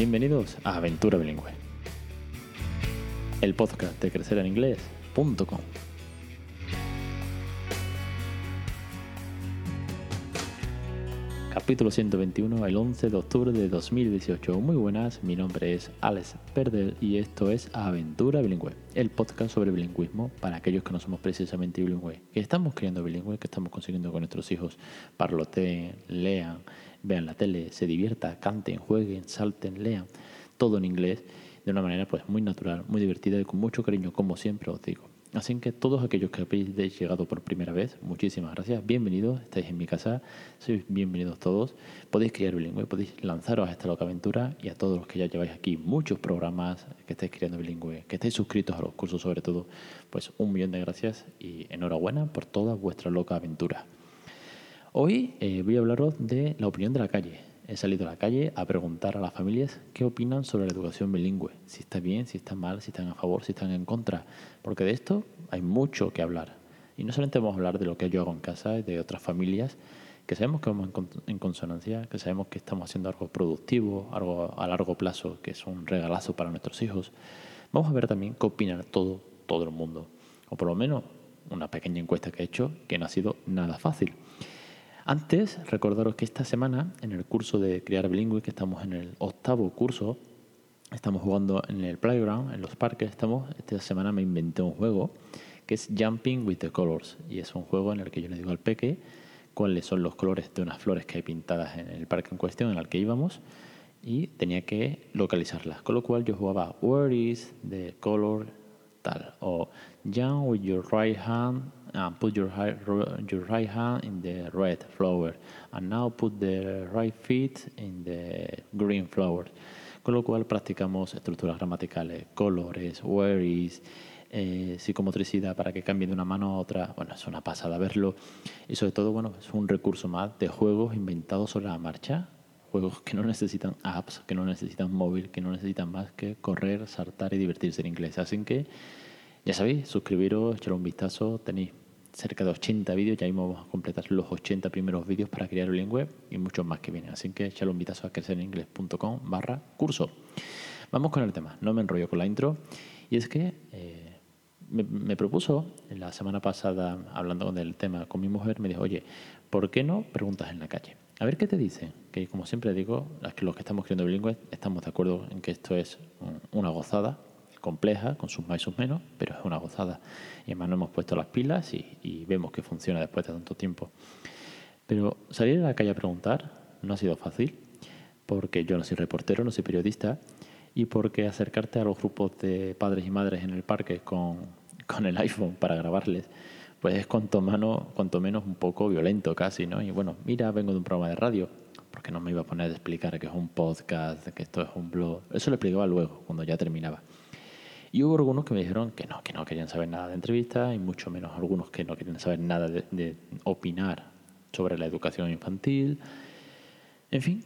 Bienvenidos a Aventura Bilingüe, el podcast de crecereninglés.com. Capítulo 121, el 11 de octubre de 2018. Muy buenas, mi nombre es Alex Perder y esto es Aventura Bilingüe, el podcast sobre bilingüismo para aquellos que no somos precisamente bilingües, que estamos criando bilingüe, que estamos consiguiendo con nuestros hijos parloteen, lean, vean la tele, se diviertan, canten, jueguen, salten, lean, todo en inglés, de una manera pues muy natural, muy divertida y con mucho cariño, como siempre os digo. Así que todos aquellos que habéis llegado por primera vez, muchísimas gracias, bienvenidos, estáis en mi casa, sois bienvenidos todos, podéis criar bilingüe, podéis lanzaros a esta loca aventura y a todos los que ya lleváis aquí muchos programas, que estáis criando bilingüe, que estáis suscritos a los cursos sobre todo, pues un millón de gracias y enhorabuena por toda vuestra loca aventura. Hoy eh, voy a hablaros de la opinión de la calle. He salido a la calle a preguntar a las familias qué opinan sobre la educación bilingüe, si está bien, si está mal, si están a favor, si están en contra, porque de esto hay mucho que hablar. Y no solamente vamos a hablar de lo que yo hago en casa y de otras familias, que sabemos que vamos en consonancia, que sabemos que estamos haciendo algo productivo, algo a largo plazo, que es un regalazo para nuestros hijos. Vamos a ver también qué opina todo, todo el mundo, o por lo menos una pequeña encuesta que he hecho que no ha sido nada fácil. Antes, recordaros que esta semana, en el curso de Crear Bilingüe, que estamos en el octavo curso, estamos jugando en el playground, en los parques, estamos, esta semana me inventé un juego que es Jumping with the Colors, y es un juego en el que yo le digo al peque cuáles son los colores de unas flores que hay pintadas en el parque en cuestión en el que íbamos, y tenía que localizarlas, con lo cual yo jugaba Where is the color tal, o Jump with your right hand and put your, your right hand in the red flower and now put the right feet in the green flower. Con lo cual practicamos estructuras gramaticales, colores, where is, eh, psicomotricidad para que cambie de una mano a otra. Bueno, es una pasada verlo. Y sobre todo, bueno, es un recurso más de juegos inventados sobre la marcha. Juegos que no necesitan apps, que no necesitan móvil, que no necesitan más que correr, saltar y divertirse en inglés. Así que ya sabéis, suscribiros, echar un vistazo, tenéis cerca de 80 vídeos, ya mismo vamos a completar los 80 primeros vídeos para crear bilingüe y muchos más que vienen. Así que echar un vistazo a crecereningles.com barra curso. Vamos con el tema, no me enrollo con la intro. Y es que eh, me, me, propuso la semana pasada, hablando del tema con mi mujer, me dijo, oye, ¿por qué no preguntas en la calle? A ver qué te dicen. Que como siempre digo, los que estamos creando bilingües estamos de acuerdo en que esto es una gozada, compleja, con sus más y sus menos, pero es una gozada. Y además nos hemos puesto las pilas y, vemos que funciona después de tanto tiempo. Pero salir a la calle a preguntar no ha sido fácil, porque yo no soy reportero, no soy periodista, y porque acercarte a los grupos de padres y madres en el parque con, con el iPhone para grabarles, pues es cuanto, mano, cuanto menos un poco violento casi, ¿no? Y bueno, mira, vengo de un programa de radio, porque no me iba a poner a explicar que es un podcast, que esto es un blog. Eso lo explicaba luego, cuando ya terminaba. Y hubo algunos que me dijeron que no, que no querían saber nada de entrevistas y mucho menos algunos que no querían saber nada de, opinar sobre la educación infantil. En fin,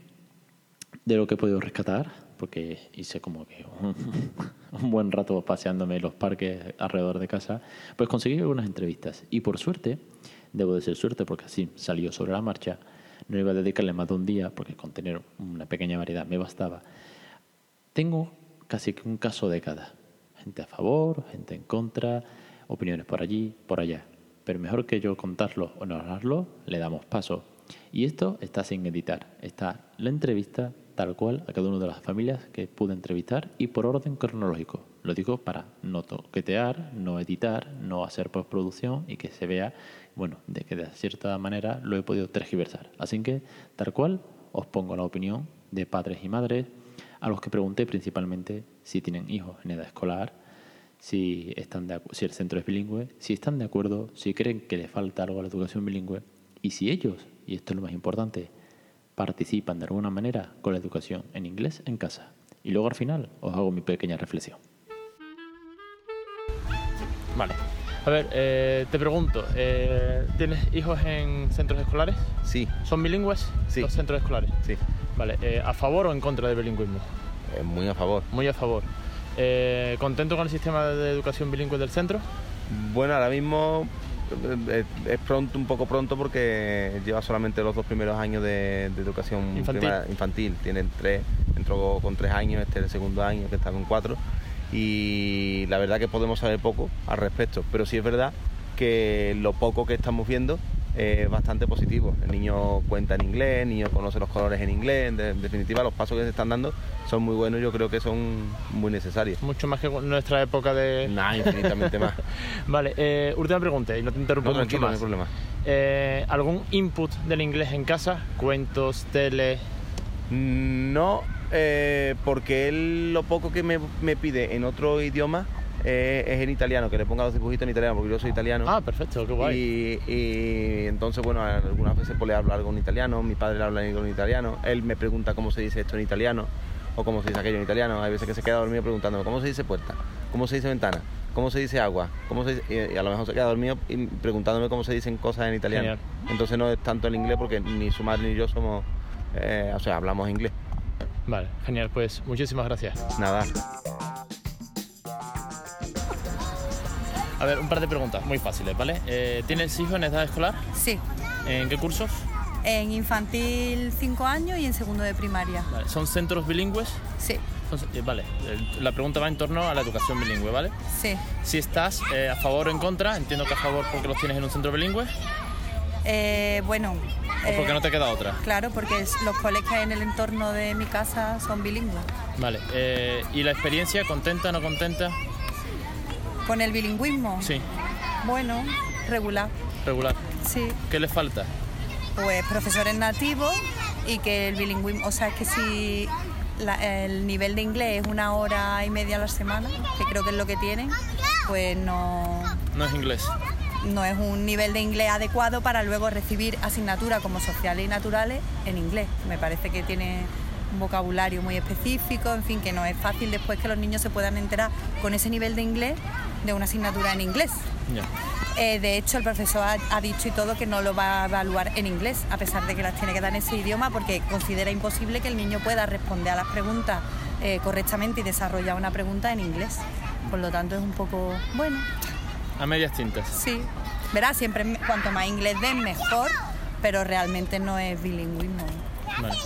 de lo que he podido rescatar, porque hice como que un, buen rato paseándome los parques alrededor de casa, pues conseguí algunas entrevistas. Y por suerte, debo decir suerte porque así salió sobre la marcha, no iba a dedicarle más de un día porque con tener una pequeña variedad me bastaba. Tengo casi que un caso de cada gente a favor, gente en contra, opiniones por allí, por allá. Pero mejor que yo contarlo o no hablarlo, le damos paso. Y esto está sin editar. Está la entrevista tal cual a cada una de las familias que pude entrevistar y por orden cronológico. Lo digo para no toquetear, no editar, no hacer postproducción y que se vea, bueno, de que de cierta manera lo he podido tergiversar. Así que, tal cual, os pongo la opinión de padres y madres, a los que pregunté principalmente si tienen hijos en edad escolar, si, están de, si el centro es bilingüe, si están de acuerdo, si creen que le falta algo a la educación bilingüe y si ellos, y esto es lo más importante, participan de alguna manera con la educación en inglés en casa. Y luego al final os hago mi pequeña reflexión. Vale. A ver, eh, te pregunto, eh, ¿tienes hijos en centros escolares? Sí. ¿Son bilingües sí. los centros escolares? Sí. Vale, eh, ¿a favor o en contra del bilingüismo? muy a favor. Muy a favor. ¿Contento con el sistema de educación bilingüe del centro? Bueno, ahora mismo es pronto, un poco pronto porque lleva solamente los dos primeros años de, educación infantil. infantil. Tienen tres, entró con tres años, este es el segundo año que está con cuatro y la verdad que podemos saber poco al respecto, pero sí es verdad que lo poco que estamos viendo es bastante positivo. El niño cuenta en inglés, el niño conoce los colores en inglés, en definitiva los pasos que se están dando son muy buenos, yo creo que son muy necesarios. Mucho más que nuestra época de... Nada, infinitamente más. vale, eh, última pregunta y no te interrumpo no, mucho más. No hay problema. Eh, ¿Algún input del inglés en casa? ¿Cuentos, tele? No, eh, porque él lo poco que me, me pide en otro idioma eh, es en italiano, que le ponga los dibujitos en italiano, porque yo soy italiano. Ah, perfecto, qué guay. Y, entonces, bueno, algunas veces pues, le hablo algo en italiano, mi padre le habla en italiano, él me pregunta cómo se dice esto en italiano o cómo se dice aquello en italiano. Hay veces que se queda dormido preguntándome cómo se dice puerta, cómo se dice ventana, cómo se dice agua, cómo se y, a lo mejor se queda dormido preguntándome cómo se dicen cosas en italiano. Entonces no es tanto el inglés porque ni su madre ni yo somos, eh, o sea, hablamos inglés. Vale, genial, pues muchísimas gracias. Nada. A ver, un par de preguntas muy fáciles, ¿vale? Eh, ¿Tienes hijos en edad escolar? Sí. ¿En qué cursos? En infantil 5 años y en segundo de primaria. ¿Son centros bilingües? Sí. Eh, vale, la pregunta va en torno a la educación bilingüe, ¿vale? Sí. Si estás eh, a favor o en contra, entiendo que a favor porque los tienes en un centro bilingüe. bueno. ¿O porque no te queda otra? Claro, porque los colegios en el entorno de mi casa son bilingües. Vale. ¿Y la experiencia, contenta o no contenta? ¿Con el bilingüismo? Sí. Bueno, regular. Regular. Sí. ¿Qué le falta? Pues profesores nativos y que el bilingüismo, o sea, que si el nivel de inglés es una hora y media a la semana, que creo que es lo que tienen, pues no... No es inglés. No es un nivel de inglés adecuado para luego recibir asignaturas como sociales y naturales en inglés. Me parece que tiene un vocabulario muy específico, en fin, que no es fácil después que los niños se puedan enterar con ese nivel de inglés de una asignatura en inglés. Eh, de hecho, el profesor ha, dicho y todo que no lo va a evaluar en inglés, a pesar de que las tiene que dar en ese idioma, porque considera imposible que el niño pueda responder a las preguntas eh, correctamente y desarrollar una pregunta en inglés. Por lo tanto, es un poco, bueno. A medias tintas. Sí. Verás, siempre cuanto más inglés den, mejor, pero realmente no es bilingüismo. Vale.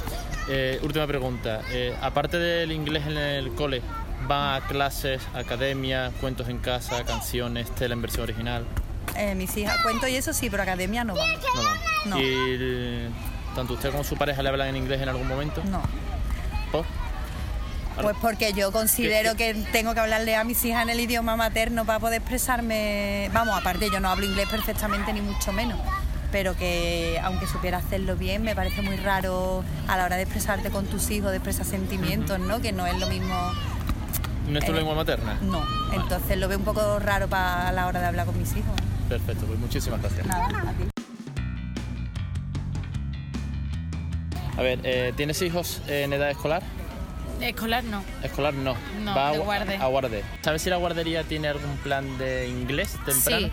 Eh, última pregunta. aparte del inglés en el cole, ¿Va a clases, academia, cuentos en casa, canciones, tele en versión original? Eh, mis hijas, cuento y eso sí, pero academia no van. No van. ¿Y tanto usted como su pareja le hablan en inglés en algún momento? No. ¿Por? Pues porque yo considero que tengo que hablarle a mis hijas en el idioma materno para poder expresarme. Vamos, aparte yo no hablo inglés perfectamente ni mucho menos, pero que aunque supiera hacerlo bien, me parece muy raro a la hora de expresarte con tus hijos, de expresar sentimientos, ¿no? Que no es lo mismo ¿No es tu eh, lengua materna? No, entonces lo veo un poco raro para la hora de hablar con mis hijos. Perfecto, pues muchísimas gracias. Nada. A ver, eh, ¿tienes hijos en edad escolar? Escolar no. Escolar no. No, Va de guarde. A guarde. ¿Sabes si la guardería tiene algún plan de inglés temprano? Sí,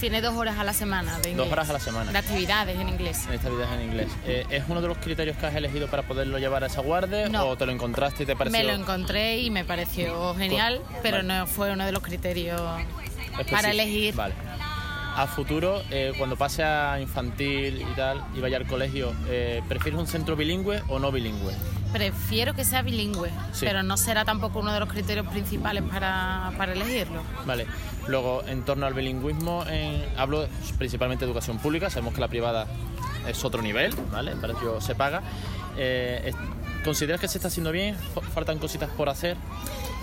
tiene dos horas a la semana de Dos horas a la semana. De actividades en inglés. De actividades en inglés. Eh, ¿Es uno de los criterios que has elegido para poderlo llevar a esa guardia o te lo encontraste y te pareció...? Me lo encontré y me pareció genial, pero no fue uno de los criterios para elegir. Vale. A futuro, eh, cuando pase a infantil y tal, y vaya al colegio, eh, ¿prefieres un centro bilingüe o no bilingüe? Prefiero que sea bilingüe, pero no será tampoco uno de los criterios principales para, para elegirlo. Vale. Luego, en torno al bilingüismo, hablo principalmente de educación pública, sabemos que la privada es otro nivel, ¿vale? El precio se paga. Eh, ¿Consideras que se está haciendo bien? ¿Faltan cositas por hacer?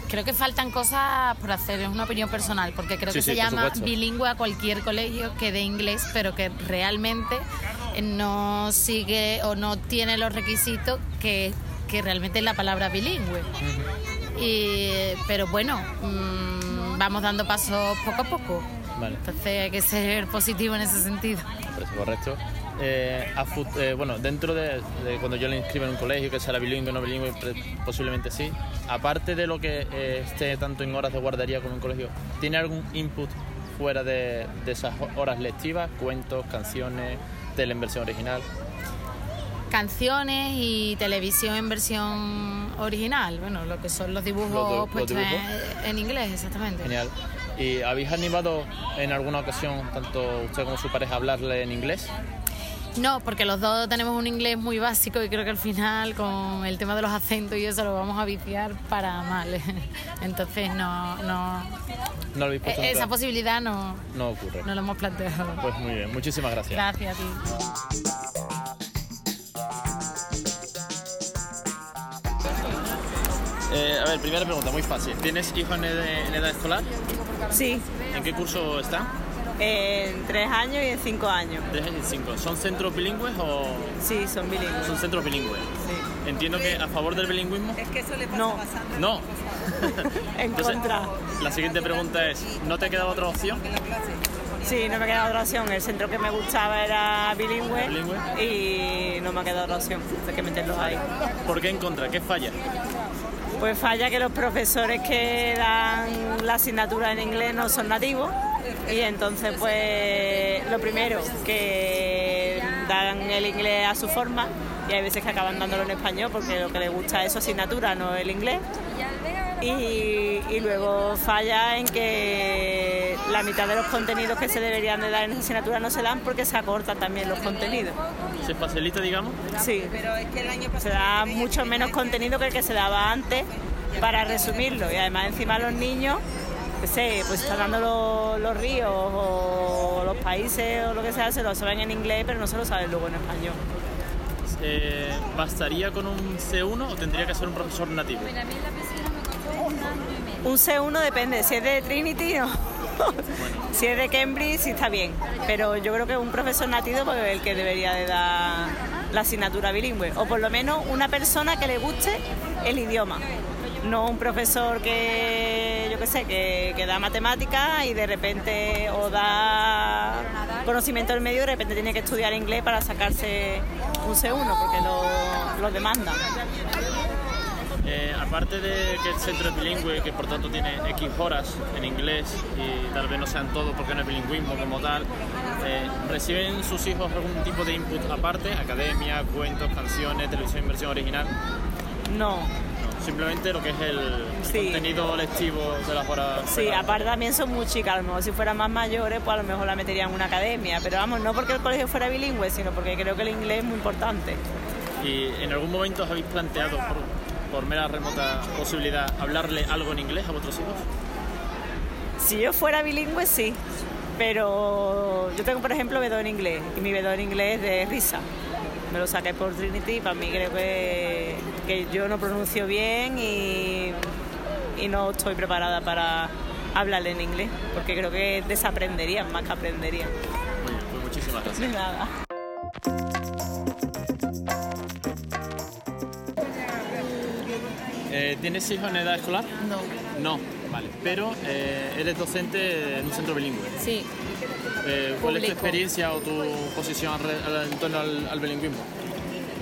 Creo que faltan cosas por hacer, es una opinión personal, porque creo que se llama bilingüe a cualquier colegio que dé inglés, pero que realmente no sigue o no tiene los requisitos que que realmente es la palabra bilingüe. pero bueno, mm, vamos dando pasos poco a poco. Entonces hay que ser positivo en ese sentido. correcto. Eh, eh, bueno, dentro de, cuando yo le inscribo en un colegio, que sea bilingüe o no bilingüe, posiblemente sí. Aparte de lo que eh, esté tanto en horas de guardería como en colegio, ¿tiene algún input fuera de, de esas horas lectivas? Cuentos, canciones, tele en versión original canciones y televisión en versión original, bueno, lo que son los dibujos puestos En, inglés, exactamente. Genial. ¿Y habéis animado en alguna ocasión, tanto usted como su pareja, a hablarle en inglés? No, porque los dos tenemos un inglés muy básico y creo que al final con el tema de los acentos y eso lo vamos a viciar para mal. Entonces no, no, no lo e-, Esa posibilidad no, no ocurre. No lo hemos planteado. Pues muy bien, muchísimas gracias. Gracias a ti. Eh, a ver, primera pregunta, muy fácil. ¿Tienes hijos en, edad escolar? Sí. ¿En qué curso está? En tres años y en cinco años. Tres años y cinco. ¿Son centros bilingües o...? Sí, son bilingües. Son centros bilingües. Sí. Entiendo que a favor del bilingüismo. Es que eso le pasa no. No. en contra. La siguiente pregunta es, ¿no te ha quedado otra opción? Sí, no me ha quedado otra opción. El centro que me gustaba era bilingüe, ¿Bilingüe? y no me ha quedado otra opción. Hay que meterlos ahí. ¿Por qué en contra? ¿Qué falla? Pues falla que los profesores que dan la asignatura en inglés no son nativos y entonces pues lo primero que dan el inglés a su forma y hay veces que acaban dándolo en español porque lo que les gusta es su asignatura, no el inglés. Y, y, luego falla en que la mitad de los contenidos que se deberían de dar en esa asignatura no se dan porque se acortan también los contenidos. ¿Se facilita, digamos? Sí, se da mucho menos contenido que el que se daba antes para resumirlo y además encima los niños sé, pues están dando los, ríos o los países o lo que sea, se lo saben en inglés, pero no se lo saben luego en español. Eh, ¿Bastaría con un C1 o tendría que ser un profesor nativo? Un C1 depende, si es de Trinity no. si es de Cambridge sí está bien, pero yo creo que un profesor nativo es pues, el que debería de dar la asignatura bilingüe, o por lo menos una persona que le guste el idioma. No un profesor que, yo qué sé, que, da matemáticas y de repente o da conocimiento del medio y de repente tiene que estudiar inglés para sacarse un C1 porque lo, lo demanda. Eh, aparte de que el centro es bilingüe, que por tanto tiene X horas en inglés y tal vez no sean todos porque no es bilingüismo como tal, eh, ¿reciben sus hijos algún tipo de input aparte? Academia, cuentos, canciones, televisión en versión original. No, simplemente lo que es el contenido lectivo de las horas. Sí, aparte también son muy chicas, a lo mejor si fueran más mayores, pues a lo mejor la meterían en una academia, pero vamos, no porque el colegio fuera bilingüe, sino porque creo que el inglés es muy importante. ¿Y en algún momento os habéis planteado, por, por mera remota posibilidad, hablarle algo en inglés a vuestros hijos? Si yo fuera bilingüe, sí, pero yo tengo, por ejemplo, B2 en inglés, y mi B2 en inglés es de risa me lo saqué por Trinity para mí creo que, que yo no pronuncio bien y, y, no estoy preparada para hablarle en inglés, porque creo que desaprendería más que aprendería. Muy bien, pues muchísimas gracias. De nada. Eh, ¿Tienes hijos en edad escolar? No. No, vale. Pero eh, eres docente en un centro bilingüe. Sí. Eh, ¿Cuál es tu experiencia o tu posición en torno al, bilingüismo?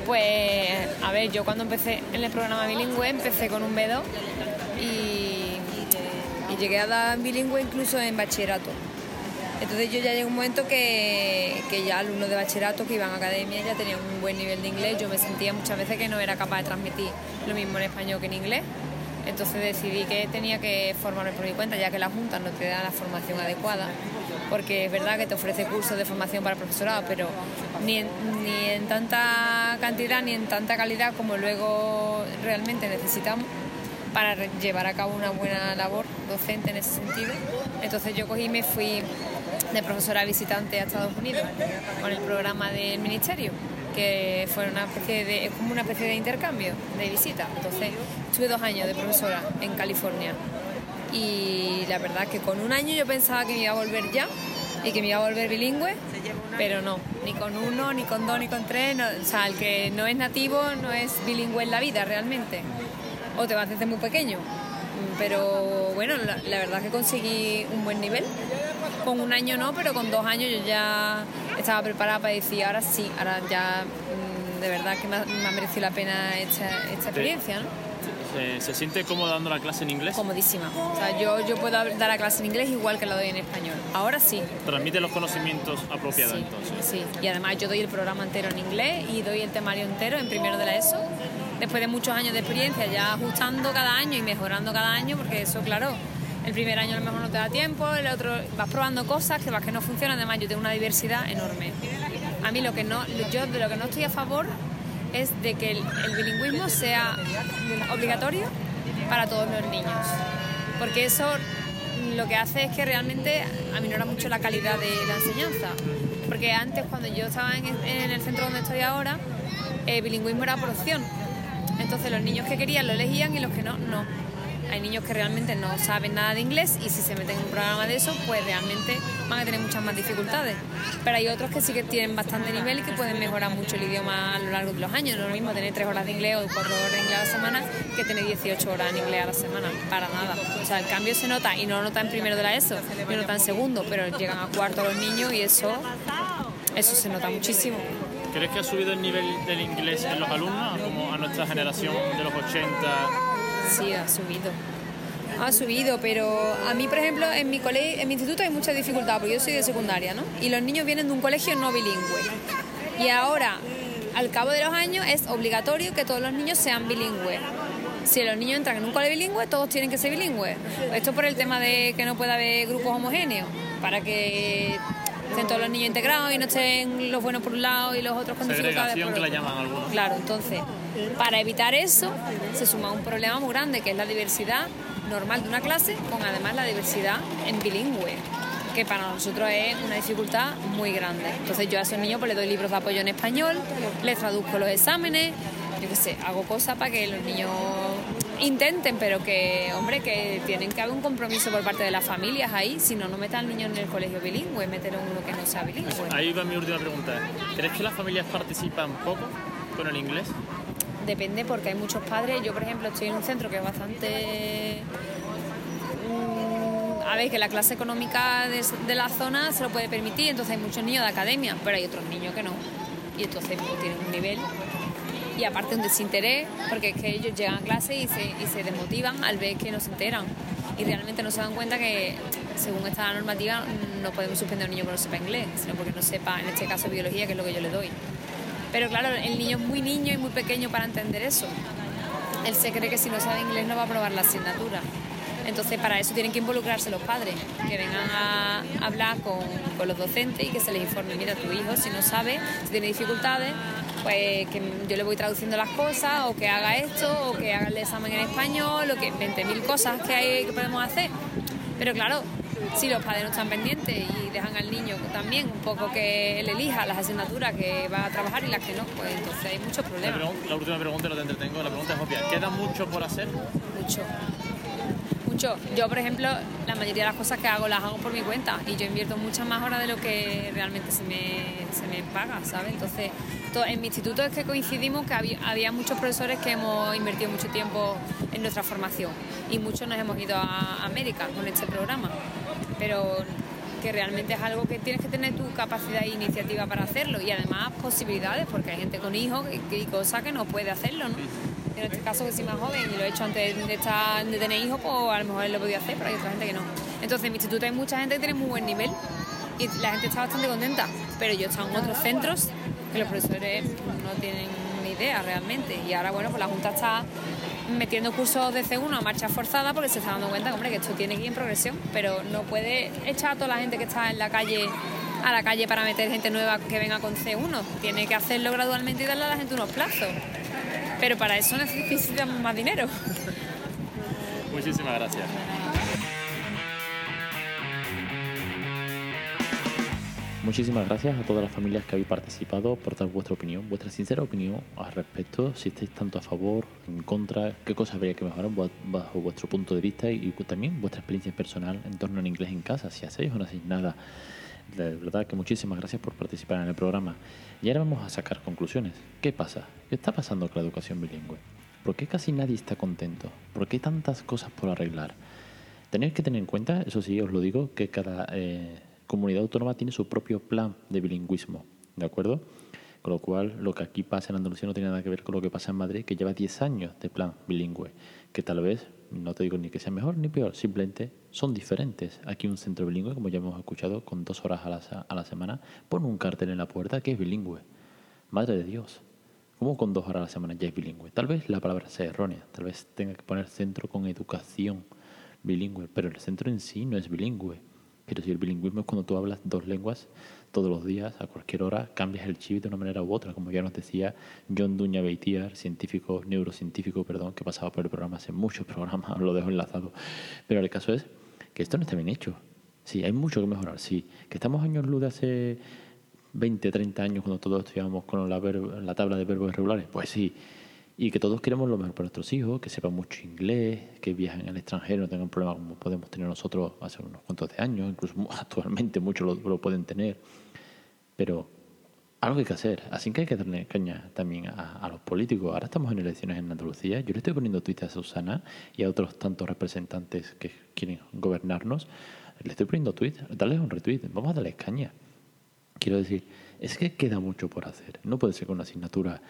Pues, a ver, yo cuando empecé en el programa bilingüe empecé con un B2 y, y llegué a dar bilingüe incluso en bachillerato. Entonces yo ya llegó un momento que, que, ya alumnos de bachillerato que iban a academia ya tenían un buen nivel de inglés. Yo me sentía muchas veces que no era capaz de transmitir lo mismo en español que en inglés. Entonces decidí que tenía que formarme por mi cuenta, ya que la Junta no te da la formación adecuada, porque es verdad que te ofrece cursos de formación para profesorado, pero ni en, ni en tanta cantidad ni en tanta calidad como luego realmente necesitamos para llevar a cabo una buena labor docente en ese sentido. Entonces yo cogí y me fui de profesora visitante a Estados Unidos con el programa del ministerio que fue una especie de, es como una especie de intercambio, de visita. Entonces, estuve dos años de profesora en California y la verdad que con un año yo pensaba que me iba a volver ya y que me iba a volver bilingüe, pero no, ni con uno, ni con dos, ni con tres, o sea, el que no es nativo no es bilingüe en la vida realmente, o te vas desde muy pequeño. Pero bueno, la, la verdad que conseguí un buen nivel. Con un año no, pero con dos años yo ya estaba preparada para decir, ahora sí, ahora ya mm, de verdad que me ha, merecido la pena esta, esta experiencia, ¿no? ¿Se, siente cómodo dando la clase en inglés? Comodísima. O sea, yo, yo puedo dar la clase en inglés igual que la doy en español. Ahora sí. Transmite los conocimientos apropiados sí, entonces. Sí, y además yo doy el programa entero en inglés y doy el temario entero en primero de la ESO. Después de muchos años de experiencia, ya ajustando cada año y mejorando cada año, porque eso, claro, el primer año a lo mejor no te da tiempo, el otro vas probando cosas que vas que no funcionan, además yo tengo una diversidad enorme. a mí lo que no, yo de lo que no estoy a favor es de que el, bilingüismo sea obligatorio para todos los niños, porque eso lo que hace es que realmente aminora mucho la calidad de la enseñanza. Porque antes, cuando yo estaba en, el centro donde estoy ahora, el bilingüismo era por opción. Entonces los niños que querían lo elegían y los que no, no. Hay niños que realmente no saben nada de inglés y si se meten en un programa de eso, pues realmente van a tener muchas más dificultades. Pero hay otros que sí que tienen bastante nivel y que pueden mejorar mucho el idioma a lo largo de los años. No es lo mismo tener tres horas de inglés o cuatro horas de inglés a la semana que tener 18 horas de inglés a la semana. Para nada. O sea, el cambio se nota y no lo nota en primero de la ESO, lo nota en segundo, pero llegan a cuarto los niños y eso, eso se nota muchísimo. ¿Crees que ha subido el nivel del inglés en los alumnos, como a nuestra generación de los 80? Sí, ha subido. Ha subido, pero a mí, por ejemplo, en mi, colegio, en mi instituto hay mucha dificultad, porque yo soy de secundaria, ¿no? Y los niños vienen de un colegio no bilingüe. Y ahora, al cabo de los años, es obligatorio que todos los niños sean bilingües. Si los niños entran en un colegio bilingüe, todos tienen que ser bilingües. Esto por el tema de que no pueda haber grupos homogéneos, para que estén todos los niños integrados y no estén los buenos por un lado y los otros con dificultades por otro. que la llaman algunos. Claro, entonces, para evitar eso, se suma un problema muy grande, que es la diversidad normal de una clase, con además la diversidad en bilingüe que para nosotros es una dificultad muy grande. Entonces yo a esos niños pues, les doy libros de apoyo en español, les traduzco los exámenes, yo qué sé, hago cosas para que los niños intenten, pero que, hombre, que tienen que haber un compromiso por parte de las familias ahí, si no, no metan al niño en el colegio bilingüe, meter en uno que no sea bilingüe. ahí va mi última pregunta. ¿Crees que las familias participan poco con el inglés? Depende porque hay muchos padres, yo por ejemplo estoy en un centro que es bastante mm, a ver, que la clase económica de, la zona se lo puede permitir, entonces hay muchos niños de academia, pero hay otros niños que no. Y entonces pues, tienen un nivel y aparte un desinterés, porque es que ellos llegan a clase y se, y se desmotivan al ver que no se enteran y realmente no se dan cuenta que según esta normativa no podemos suspender a un niño que no sepa inglés, sino porque no sepa, en este caso, biología, que es lo que yo le doy. Pero claro, el niño es muy niño y muy pequeño para entender eso. Él se cree que si no sabe inglés no va a aprobar la asignatura. Entonces, para eso tienen que involucrarse los padres, que vengan a hablar con, con, los docentes y que se les informe, mira, tu hijo si no sabe, si tiene dificultades, pues que yo le voy traduciendo las cosas, o que haga esto, o que haga el examen en español, o que 20.000 cosas que, hay, que podemos hacer. Pero claro, si los padres no están pendientes y dejan al niño también un poco que él elija las asignaturas que va a trabajar y las que no, pues entonces hay muchos problemas. La, última pregunta, no te entretengo, la pregunta es obvia. ¿Queda mucho por hacer? Mucho. Mucho. Yo, por ejemplo, la mayoría de las cosas que hago las hago por mi cuenta y yo invierto muchas más horas de lo que realmente se me, se me paga, ¿sabes? Entonces, en mi instituto es que coincidimos que había, había, muchos profesores que hemos invertido mucho tiempo en nuestra formación y muchos nos hemos ido a América con este programa pero que realmente es algo que tienes que tener tu capacidad e iniciativa para hacerlo y además posibilidades, porque hay gente con hijos y, cosas que no puede hacerlo, ¿no? En este caso que soy más joven y lo he hecho antes de, estar, de tener hijos, pues a lo mejor lo podía hacer, pero hay otra gente que no. Entonces en mi instituto hay mucha gente que tiene muy buen nivel y la gente está bastante contenta, pero yo he estado en otros centros que los profesores no tienen ni idea realmente y ahora bueno, pues la Junta está metiendo cursos de C1 a marcha forzada porque se está dando cuenta hombre, que esto tiene que ir en progresión, pero no puede echar a toda la gente que está en la calle a la calle para meter gente nueva que venga con C1. Tiene que hacerlo gradualmente y darle a la gente unos plazos. Pero para eso necesitamos más dinero. Muchísimas gracias. Muchísimas gracias a todas las familias que habéis participado por dar vuestra opinión, vuestra sincera opinión al respecto, si estáis tanto a favor, en contra, qué cosas habría que mejorar bajo vuestro punto de vista y también vuestra experiencia personal en torno al inglés en casa, si hacéis o no hacéis nada. De verdad que muchísimas gracias por participar en el programa. Y ahora vamos a sacar conclusiones. ¿Qué pasa? ¿Qué está pasando con la educación bilingüe? ¿Por qué casi nadie está contento? ¿Por qué tantas cosas por arreglar? Tenéis que tener en cuenta, eso sí, os lo digo, que cada... Eh, comunidad autónoma tiene su propio plan de bilingüismo, ¿de acuerdo? Con lo cual, lo que aquí pasa en Andalucía no tiene nada que ver con lo que pasa en Madrid, que lleva 10 años de plan bilingüe, que tal vez, no te digo ni que sea mejor ni peor, simplemente son diferentes. Aquí un centro bilingüe, como ya hemos escuchado, con dos horas a la, a la semana, pone un cartel en la puerta que es bilingüe. Madre de Dios. ¿Cómo con dos horas a la semana ya es bilingüe? Tal vez la palabra sea errónea, tal vez tenga que poner centro con educación bilingüe, pero el centro en sí no es bilingüe Pero si el bilingüismo es cuando tú hablas dos lenguas todos los días, a cualquier hora, cambias el chip de una manera u otra, como ya nos decía John Duña Beitiar, científico, neurocientífico, perdón, que pasaba por el programa hace muchos programas, lo dejo enlazado. Pero el caso es que esto no está bien hecho. Sí, hay mucho que mejorar, sí. Que estamos años luz de hace 20, 30 años cuando todos estudiábamos con la, la tabla de verbos irregulares, pues sí y que todos queremos lo mejor para nuestros hijos, que sepan mucho inglés, que viajen al extranjero, no tengan problemas como podemos tener nosotros hace unos cuantos de años, incluso actualmente muchos lo, pueden tener. Pero algo hay que hacer, así que hay que darle caña también a, los políticos. Ahora estamos en elecciones en Andalucía, yo le estoy poniendo tweets a Susana y a otros tantos representantes que quieren gobernarnos, le estoy poniendo tweets, darles un retweet, vamos a darles caña. Quiero decir, es que queda mucho por hacer, no puede ser con una asignatura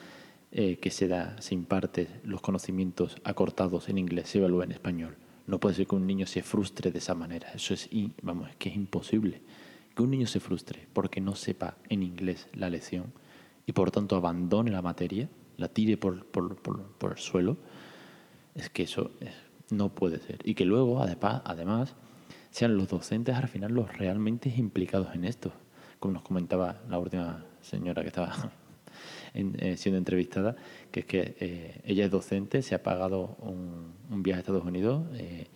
eh, que se da, se imparte los conocimientos acortados en inglés, se evalúa en español. No puede ser que un niño se frustre de esa manera. Eso es, vamos, que es imposible. Que un niño se frustre porque no sepa en inglés la lección y por tanto abandone la materia, la tire por, por, por, el suelo, es que eso no puede ser. Y que luego, además, además, sean los docentes al final los realmente implicados en esto. Como nos comentaba la última señora que estaba eh, siendo entrevistada, que es que eh, ella es docente, se ha pagado un, viaje a Estados Unidos, eh,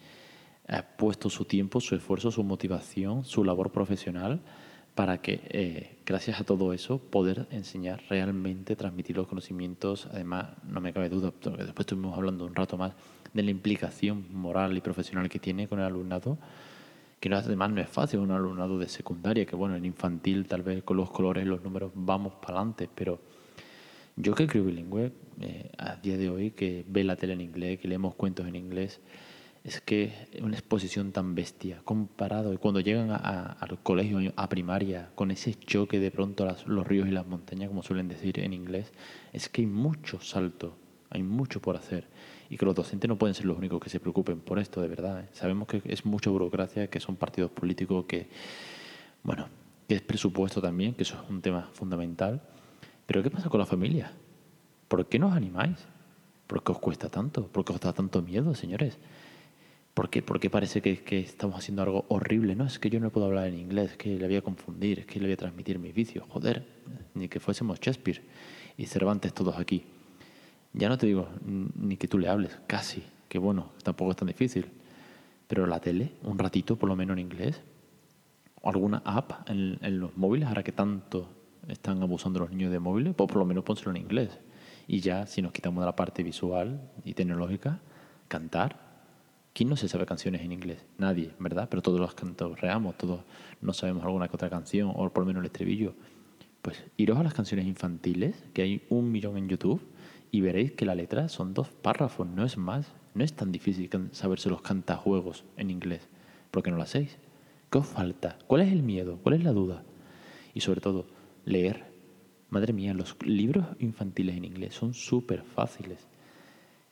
ha puesto su tiempo, su esfuerzo, su motivación, su labor profesional para que, gracias a todo eso, poder enseñar realmente, transmitir los conocimientos. Además, no me cabe duda, porque después estuvimos hablando un rato más de la implicación moral y profesional que tiene con el alumnado que además no es fácil, un alumnado de secundaria, que bueno, en infantil tal vez con los colores los números vamos para adelante, pero yo que creo bilingüe, eh, a día de hoy, que ve la tele en inglés, que leemos cuentos en inglés, es que una exposición tan bestia, comparado, y cuando llegan al colegio, a primaria, con ese choque de pronto a los ríos y las montañas, como suelen decir en inglés, es que hay mucho salto, hay mucho por hacer, y que los docentes no pueden ser los únicos que se preocupen por esto, de verdad. ¿eh? Sabemos que es mucha burocracia, que son partidos políticos, que, bueno, que es presupuesto también, que eso es un tema fundamental pero ¿qué pasa con la familia? ¿Por qué no os animáis? ¿Por qué os cuesta tanto? ¿Por qué os da tanto miedo, señores? ¿Por qué, parece que, que, estamos haciendo algo horrible? No, es que yo no puedo hablar en inglés, es que le voy a confundir, es que le voy a transmitir mis vicios. Joder, ni que fuésemos Shakespeare y Cervantes todos aquí. Ya no te digo ni que tú le hables, casi, que bueno, tampoco es tan difícil. Pero la tele, un ratito por lo menos en inglés, o alguna app en, en los móviles, ahora que tanto están abusando los niños de móviles, pues por lo menos pónselo en inglés. Y ya, si nos quitamos la parte visual y tecnológica, cantar. ¿Quién no se sabe canciones en inglés? Nadie, ¿verdad? Pero todos los cantos reamos, todos no sabemos alguna que otra canción, o por lo menos el estribillo. Pues iros a las canciones infantiles, que hay un millón en YouTube, y veréis que la letra son dos párrafos, no es más. No es tan difícil saberse los cantajuegos en inglés. ¿Por qué no lo hacéis? ¿Qué os falta? ¿Cuál es el miedo? ¿Cuál es la duda? Y sobre todo, leer. Madre mía, los libros infantiles en inglés son súper fáciles.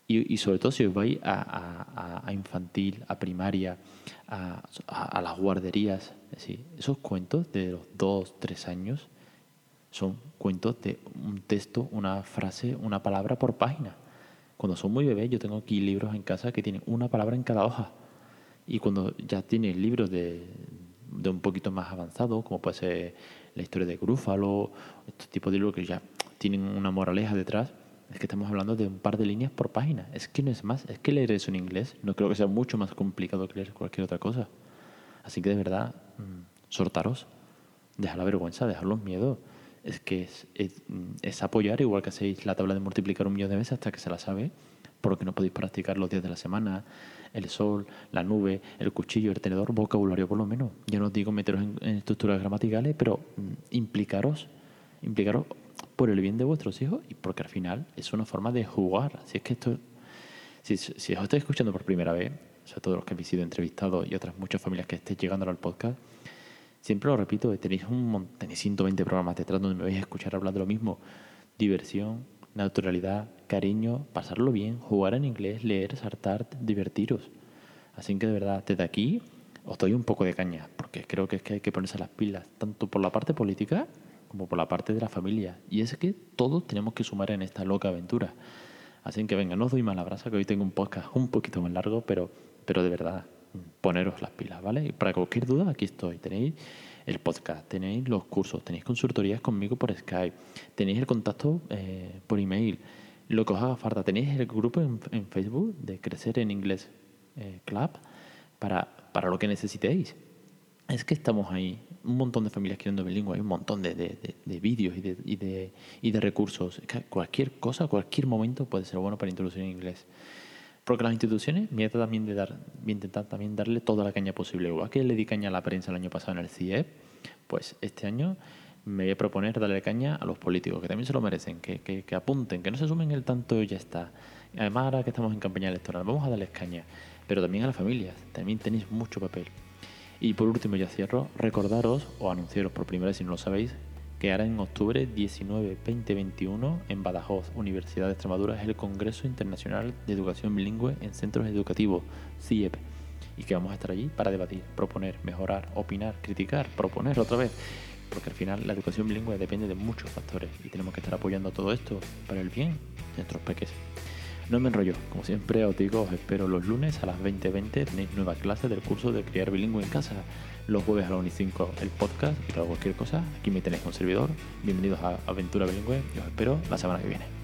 Y, sobre todo si os vais a, infantil, a primaria, a, las guarderías, esos cuentos de los dos, tres años son cuentos de un texto, una frase, una palabra por página. Cuando son muy bebés, yo tengo aquí libros en casa que tienen una palabra en cada hoja. Y cuando ya tienes libros de, de un poquito más avanzado, como puede ser la historia de Grúfalo, estos tipos de libros que ya tienen una moraleja detrás, es que estamos hablando de un par de líneas por página. Es que no es más, es que leer eso en inglés no creo que sea mucho más complicado que leer cualquier otra cosa. Así que de verdad, mm, sortaros, dejar la vergüenza, dejar los miedos. Es que es, es, apoyar, igual que hacéis la tabla de multiplicar un millón de veces hasta que se la sabe, porque no podéis practicar los días de la semana, el sol, la nube, el cuchillo, el tenedor, vocabulario por lo menos. Yo no os digo meteros en, estructuras gramaticales, pero mm, implicaros, implicaros por el bien de vuestros hijos y porque al final es una forma de jugar. Si es que esto, si, os estáis escuchando por primera vez, sobre todo los que habéis sido entrevistados y otras muchas familias que estéis llegando al podcast, siempre lo repito, tenéis, un, tenéis 120 programas detrás donde me vais a escuchar hablar de lo mismo. Diversión, naturalidad, cariño, pasarlo bien, jugar en inglés, leer, saltar, divertiros. Así que de verdad, desde aquí os doy un poco de caña, porque creo que es que hay que ponerse las pilas, tanto por la parte política como por la parte de la familia. Y es que todos tenemos que sumar en esta loca aventura. Así que venga, no os doy mala brasa, que hoy tengo un podcast un poquito más largo, pero, pero de verdad, poneros las pilas, ¿vale? Y para cualquier duda, aquí estoy. Tenéis el podcast, tenéis los cursos, tenéis consultorías conmigo por Skype, tenéis el contacto eh, por email, lo que os haga falta. Tenéis el grupo en, Facebook de Crecer en Inglés eh, Club para, para lo que necesitéis. Es que estamos ahí, un montón de familias queriendo bilingüe, hay un montón de, de, vídeos y de, y, de, y de recursos. cualquier cosa, cualquier momento puede ser bueno para introducir en inglés. Porque las instituciones voy a también de dar, intentar también darle toda la caña posible. Igual que le di caña a la prensa el año pasado en el CIEP, pues este año me voy a proponer darle caña a los políticos, que también se lo merecen, que, que, que apunten, que no se sumen el tanto y ya está. Además, ahora que estamos en campaña electoral, vamos a darles caña. Pero también a las familias, también tenéis mucho papel. Y por último, ya cierro, recordaros o anunciaros por primera vez si no lo sabéis, que hará en octubre 19, 20, 21 en Badajoz, Universidad de Extremadura, es el Congreso Internacional de Educación Bilingüe en Centros Educativos, CIEP, y que vamos a estar allí para debatir, proponer, mejorar, opinar, criticar, proponer otra vez, porque al final la educación bilingüe depende de muchos factores y tenemos que estar apoyando todo esto para el bien de nuestros peques. No me enrollo, como siempre os digo, os espero los lunes a las 20.20, tenéis nueva clase del curso de criar bilingüe en casa. Los jueves a las 1 y 5 el podcast y para cualquier cosa, aquí me tenéis con servidor. Bienvenidos a Aventura Bilingüe y os espero la semana que viene.